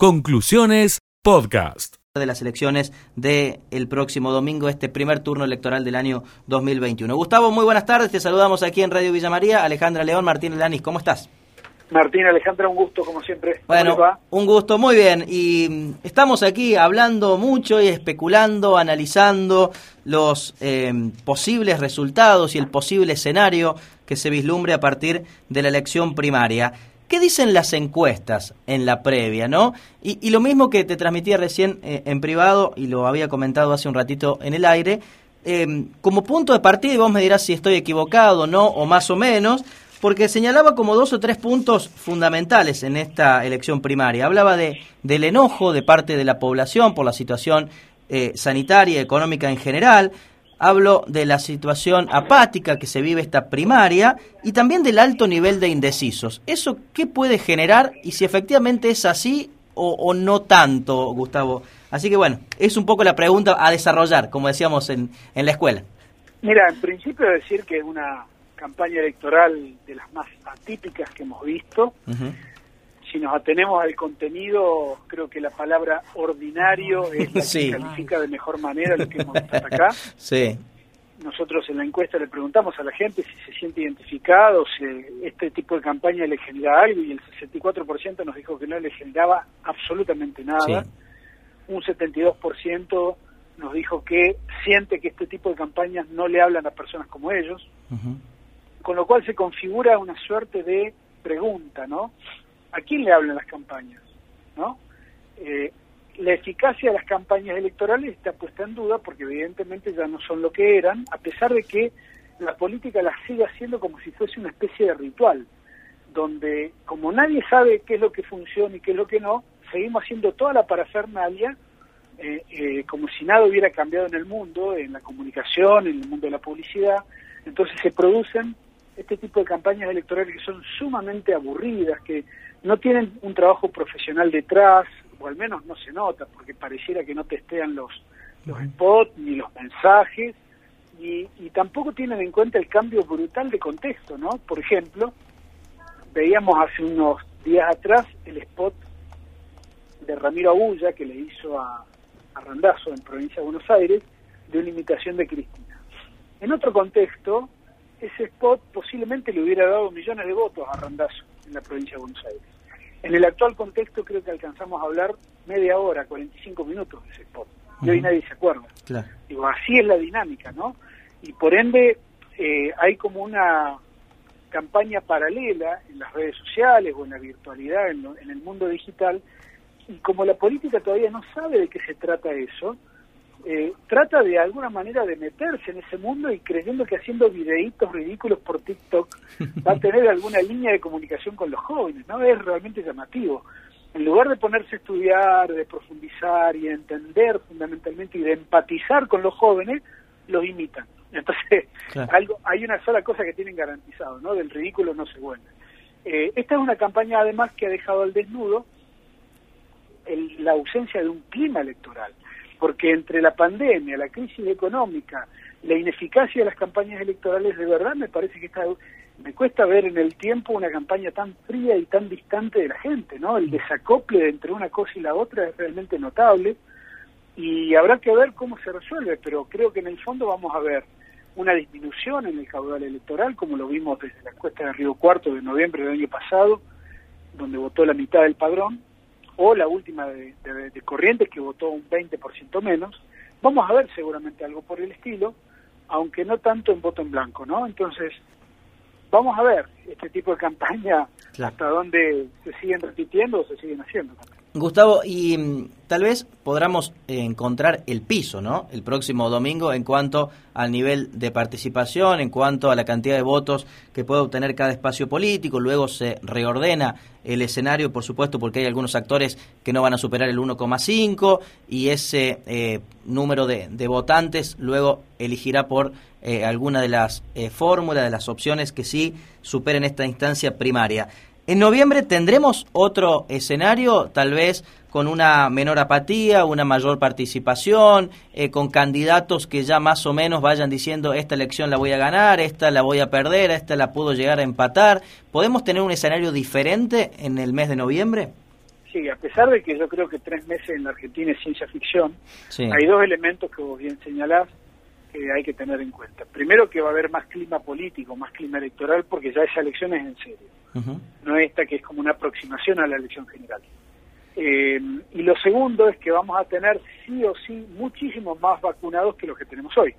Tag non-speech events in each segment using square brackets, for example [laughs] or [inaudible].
Conclusiones Podcast. De las elecciones del el próximo domingo, este primer turno electoral del año 2021. Gustavo, muy buenas tardes. Te saludamos aquí en Radio Villa María. Alejandra León, Martín Lanis, ¿cómo estás? Martín, Alejandra, un gusto como siempre. Bueno, un gusto, muy bien. Y mm, estamos aquí hablando mucho y especulando, analizando los eh, posibles resultados y el posible escenario que se vislumbre a partir de la elección primaria. ¿Qué dicen las encuestas en la previa, no? Y, lo mismo que te transmitía recién eh, en privado y lo había comentado hace un ratito en el aire, em, como punto de partida, y vos me dirás si estoy equivocado, no, o más o menos, porque señalaba como dos o tres puntos fundamentales en esta elección primaria. Hablaba de, del enojo de parte de la población por la situación eh, sanitaria y económica en general, hablo de la situación apática que se vive esta primaria y también del alto nivel de indecisos. ¿Eso qué puede generar y si efectivamente es así o, no tanto, Gustavo? Así que bueno, es un poco la pregunta a desarrollar, como decíamos en, en la escuela. Mira, en principio decir que es una campaña electoral de las más atípicas que hemos visto si nos atenemos al contenido, creo que la palabra ordinario es la que [laughs] califica de mejor manera lo que hemos visto hasta acá. [laughs] Sí. Nosotros en la encuesta le preguntamos a la gente si se siente identificado, si este tipo de campaña le genera algo y el 64% nos dijo que no le generaba absolutamente nada. Un 72% nos dijo que siente que este tipo de campañas no le hablan a personas como ellos. Con lo cual se configura una suerte de pregunta, ¿no? ¿A quién le hablan las campañas? ¿No? Eh, la eficacia de las campañas electorales está puesta en duda porque evidentemente ya no son lo que eran, a pesar de que la política las sigue haciendo como si fuese una especie de ritual, donde como nadie sabe qué es lo que funciona y qué es lo que no, seguimos haciendo toda la parafernalia eh, eh, como si nada hubiera cambiado en el mundo, en la comunicación, en el mundo de la publicidad. Entonces se producen este tipo de campañas electorales que son sumamente aburridas, que no tienen un trabajo profesional detrás, o al menos no se nota, porque pareciera que no testean los, los spots ni los mensajes, y, y tampoco tienen en cuenta el cambio brutal de contexto, ¿no? Por ejemplo, veíamos hace unos días atrás el spot de Ramiro Agulla que le hizo a, a Randazo en provincia de Buenos Aires de una imitación de Cristina. En otro contexto, ese spot posiblemente le hubiera dado millones de votos a Randazo en la provincia de Buenos Aires. En el actual contexto creo que alcanzamos a hablar media hora, 45 minutos de ese spot. Y hoy nadie se acuerda. Digo, así es la dinámica, ¿no? Y por ende eh, hay como una campaña paralela en las redes sociales o en la virtualidad, en, en el mundo digital, y como la política todavía no sabe de qué se trata eso, eh, trata de alguna manera de meterse en ese mundo y creyendo que haciendo videitos ridículos por TikTok [laughs] va a tener alguna línea de comunicación con los jóvenes, ¿no? Es realmente llamativo. En lugar de ponerse a estudiar, de profundizar y entender fundamentalmente y de empatizar con los jóvenes, los imitan. [laughs] Entonces, algo, hay una sola cosa que tienen garantizado, ¿no? Del ridículo no se vuelve. Eh, esta es una campaña además que ha dejado al desnudo la ausencia de un clima electoral porque entre la pandemia, la crisis económica, la ineficacia de las campañas electorales, de verdad me parece que está, me cuesta ver en el tiempo una campaña tan fría y tan distante de la gente, ¿no? El desacople entre una cosa y la otra es realmente notable y habrá que ver cómo se resuelve, pero creo que en el fondo vamos a ver una disminución en el caudal electoral, como lo vimos desde la encuesta de Río Cuarto de noviembre del año pasado, donde votó la mitad del padrón, o la última de, Corrientes que votó un 20% menos. Vamos a ver seguramente algo por el estilo, aunque no tanto en voto en blanco, ¿no? Entonces, vamos a ver este tipo de campaña hasta dónde se siguen repitiendo o se siguen haciendo. Gustavo, y mm, tal vez podamos encontrar el piso, ¿no? El próximo domingo en cuanto al nivel de participación, en cuanto a la cantidad de votos que puede obtener cada espacio político. Luego se reordena el escenario, por supuesto, porque hay algunos actores que no van a superar el 1,5 y ese eh, número de, votantes luego elegirá por eh, alguna de las eh, fórmulas, de las opciones que sí superen esta instancia primaria. En noviembre tendremos otro escenario, tal vez con una menor apatía, una mayor participación, eh, con candidatos que ya más o menos vayan diciendo esta elección la voy a ganar, esta la voy a perder, esta la puedo llegar a empatar. ¿Podemos tener un escenario diferente en el mes de noviembre? Sí, a pesar de que yo creo que tres meses en la Argentina es ciencia ficción, hay dos elementos que vos bien señalás que hay que tener en cuenta. Primero que va a haber más clima político, más clima electoral, porque ya esa elección es en serio. No esta que es como una aproximación a la elección general. Eh, y lo segundo es que vamos a tener sí o sí muchísimos más vacunados que los que tenemos hoy.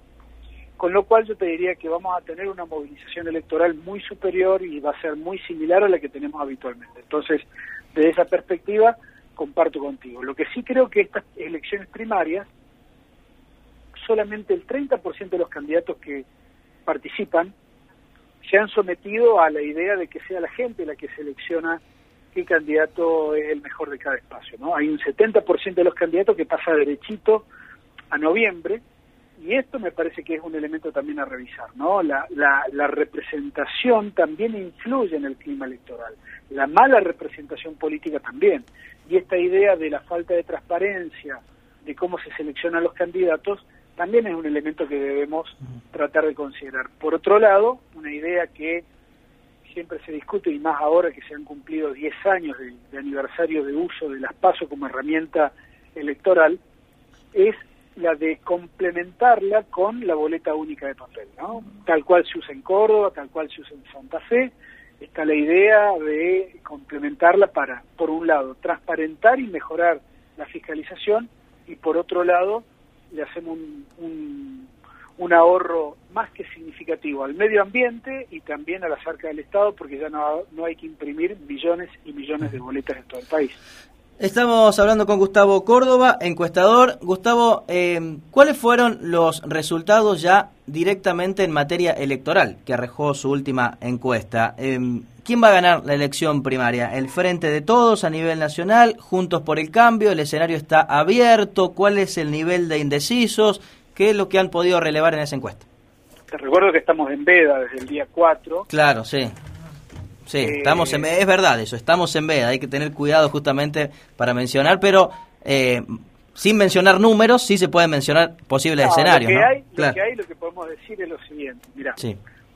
Con lo cual yo te diría que vamos a tener una movilización electoral muy superior y va a ser muy similar a la que tenemos habitualmente. Entonces, desde esa perspectiva, comparto contigo. Lo que sí creo que estas elecciones primarias, solamente el 30% de los candidatos que participan se han sometido a la idea de que sea la gente la que selecciona qué candidato es el mejor de cada espacio. ¿no? Hay un 70% de los candidatos que pasa derechito a noviembre y esto me parece que es un elemento también a revisar. ¿no? La, la, la representación también influye en el clima electoral, la mala representación política también. Y esta idea de la falta de transparencia, de cómo se seleccionan los candidatos, también es un elemento que debemos tratar de considerar. Por otro lado, una idea que siempre se discute, y más ahora que se han cumplido 10 años de, aniversario de uso de las PASO como herramienta electoral, es la de complementarla con la boleta única de papel, ¿no? Tal cual se usa en Córdoba, tal cual se usa en Santa Fe, está la idea de complementarla para, por un lado, transparentar y mejorar la fiscalización y por otro lado, le hacemos un un ahorro más que significativo al medio ambiente y también a la arcas del Estado, porque ya no, no hay que imprimir millones y millones de boletas en todo el país. Estamos hablando con Gustavo Córdoba, encuestador. Gustavo, eh, ¿cuáles fueron los resultados ya directamente en materia electoral que arrojó su última encuesta? Eh, ¿Quién va a ganar la elección primaria? ¿El Frente de Todos a nivel nacional? ¿Juntos por el Cambio? ¿El escenario está abierto? ¿Cuál es el nivel de indecisos? ¿Qué es lo que han podido relevar en esa encuesta? Te recuerdo que estamos en veda desde el día 4. Claro, sí. Sí, eh, estamos en es verdad eso, estamos en veda, hay que tener cuidado justamente para mencionar, pero eh, sin mencionar números sí se pueden mencionar posibles escenarios. Lo que, hay, lo que hay, lo que podemos decir es lo siguiente, mira,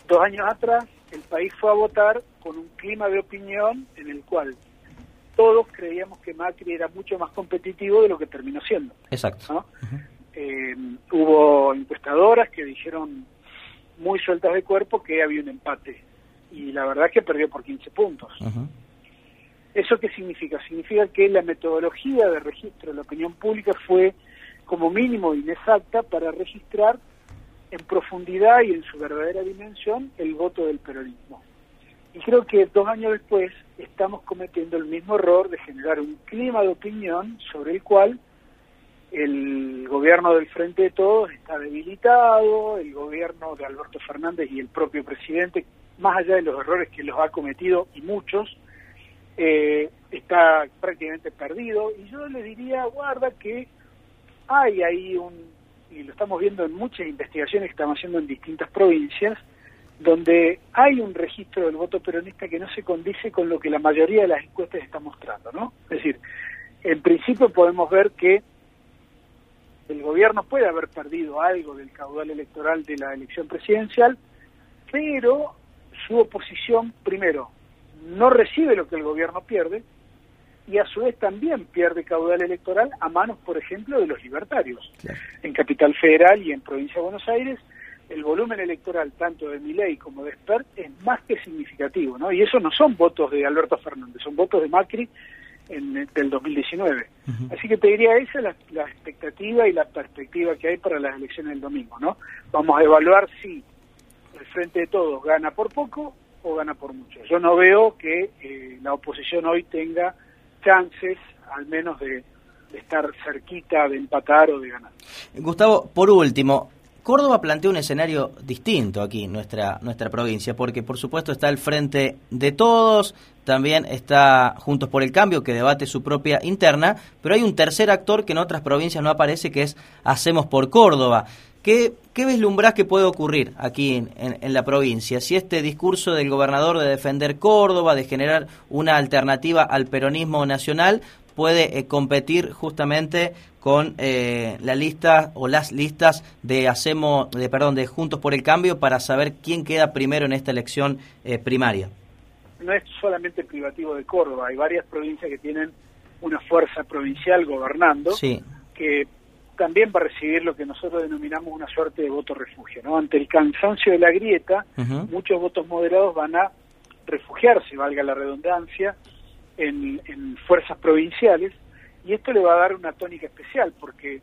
dos años atrás el país fue a votar con un clima de opinión en el cual todos creíamos que Macri era mucho más competitivo de lo que terminó siendo. Exacto. Eh, hubo encuestadoras que dijeron muy sueltas de cuerpo que había un empate y la verdad es que perdió por 15 puntos. ¿Eso qué significa? Significa que la metodología de registro de la opinión pública fue como mínimo inexacta para registrar en profundidad y en su verdadera dimensión el voto del peronismo. Y creo que dos años después estamos cometiendo el mismo error de generar un clima de opinión sobre el cual el gobierno del Frente de Todos está debilitado, el gobierno de Alberto Fernández y el propio presidente, más allá de los errores que los ha cometido y muchos, eh, está prácticamente perdido. Y yo le diría, guarda que hay ahí un, y lo estamos viendo en muchas investigaciones que estamos haciendo en distintas provincias, donde hay un registro del voto peronista que no se condice con lo que la mayoría de las encuestas está mostrando, ¿no? Es decir, en principio podemos ver que el gobierno puede haber perdido algo del caudal electoral de la elección presidencial, pero su oposición, primero, no recibe lo que el gobierno pierde y a su vez también pierde caudal electoral a manos, por ejemplo, de los libertarios. En Capital Federal y en Provincia de Buenos Aires, el volumen electoral tanto de Miley como de Spert es más que significativo, ¿no? Y eso no son votos de Alberto Fernández, son votos de Macri en, del 2019. Así que te diría, esa es la, expectativa y la perspectiva que hay para las elecciones del domingo, ¿no? Vamos a evaluar si el Frente de Todos gana por poco o gana por mucho. Yo no veo que eh, la oposición hoy tenga chances, al menos de, estar cerquita de empatar o de ganar. Gustavo, por último, Córdoba plantea un escenario distinto aquí nuestra, nuestra provincia, porque por supuesto está el frente de todos, también está Juntos por el Cambio, que debate su propia interna, pero hay un tercer actor que en otras provincias no aparece, que es Hacemos por Córdoba. ¿Qué, qué vislumbrás que puede ocurrir aquí en, en, la provincia? Si este discurso del gobernador de defender Córdoba, de generar una alternativa al peronismo nacional, puede eh, competir justamente con eh, la lista o las listas de hacemos de perdón de Juntos por el Cambio para saber quién queda primero en esta elección eh, primaria. No es solamente privativo de Córdoba, hay varias provincias que tienen una fuerza provincial gobernando, que también va a recibir lo que nosotros denominamos una suerte de voto refugio. ¿no? Ante el cansancio de la grieta, muchos votos moderados van a refugiarse, valga la redundancia, en, fuerzas provinciales, y esto le va a dar una tónica especial, porque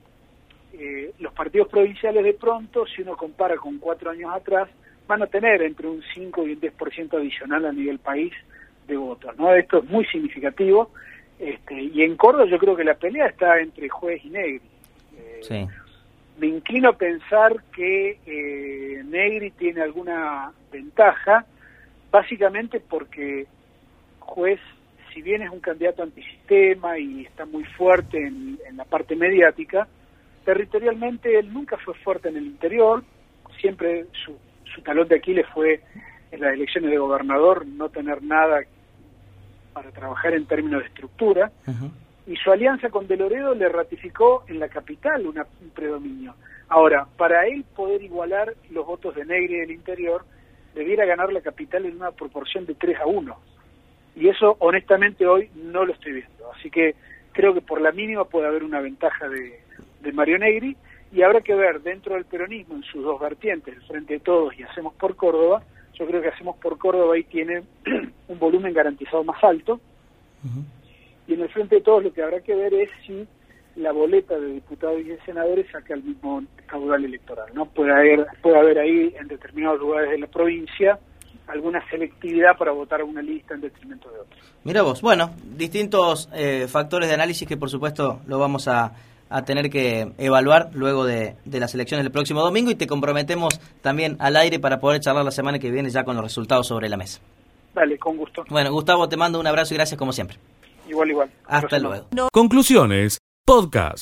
eh, los partidos provinciales de pronto, si uno compara con cuatro años atrás, van a tener entre un 5 y un 10% adicional a nivel país de votos. ¿no? Esto es muy significativo. Este, y en Córdoba yo creo que la pelea está entre juez y Negri. Eh, me inclino a pensar que eh, Negri tiene alguna ventaja, básicamente porque juez, si bien es un candidato antisistema y está muy fuerte en, en la parte mediática, territorialmente él nunca fue fuerte en el interior, siempre su, su talón de Aquiles fue en las elecciones de gobernador no tener nada para trabajar en términos de estructura, y su alianza con De Loredo le ratificó en la capital un predominio. Ahora, para él poder igualar los votos de Negri del interior, debiera ganar la capital en una proporción de 3 a 1. Y eso, honestamente, hoy no lo estoy viendo. Así que creo que por la mínima puede haber una ventaja de, de Mario Negri, y habrá que ver dentro del peronismo en sus dos vertientes, el Frente de Todos y Hacemos por Córdoba, yo creo que Hacemos por Córdoba ahí tiene [clears throat] un volumen garantizado más alto. Y en el Frente de Todos lo que habrá que ver es si la boleta de diputados y de senadores saca el mismo caudal electoral. no Puede haber, puede haber ahí en determinados lugares de la provincia alguna selectividad para votar a una lista en detrimento de otra. Mira vos, bueno, distintos eh, factores de análisis que por supuesto lo vamos a a tener que evaluar luego de, las elecciones del próximo domingo y te comprometemos también al aire para poder charlar la semana que viene ya con los resultados sobre la mesa. Dale, con gusto. Bueno, Gustavo, te mando un abrazo y gracias como siempre. Igual, igual. Hasta luego. Conclusiones, podcast.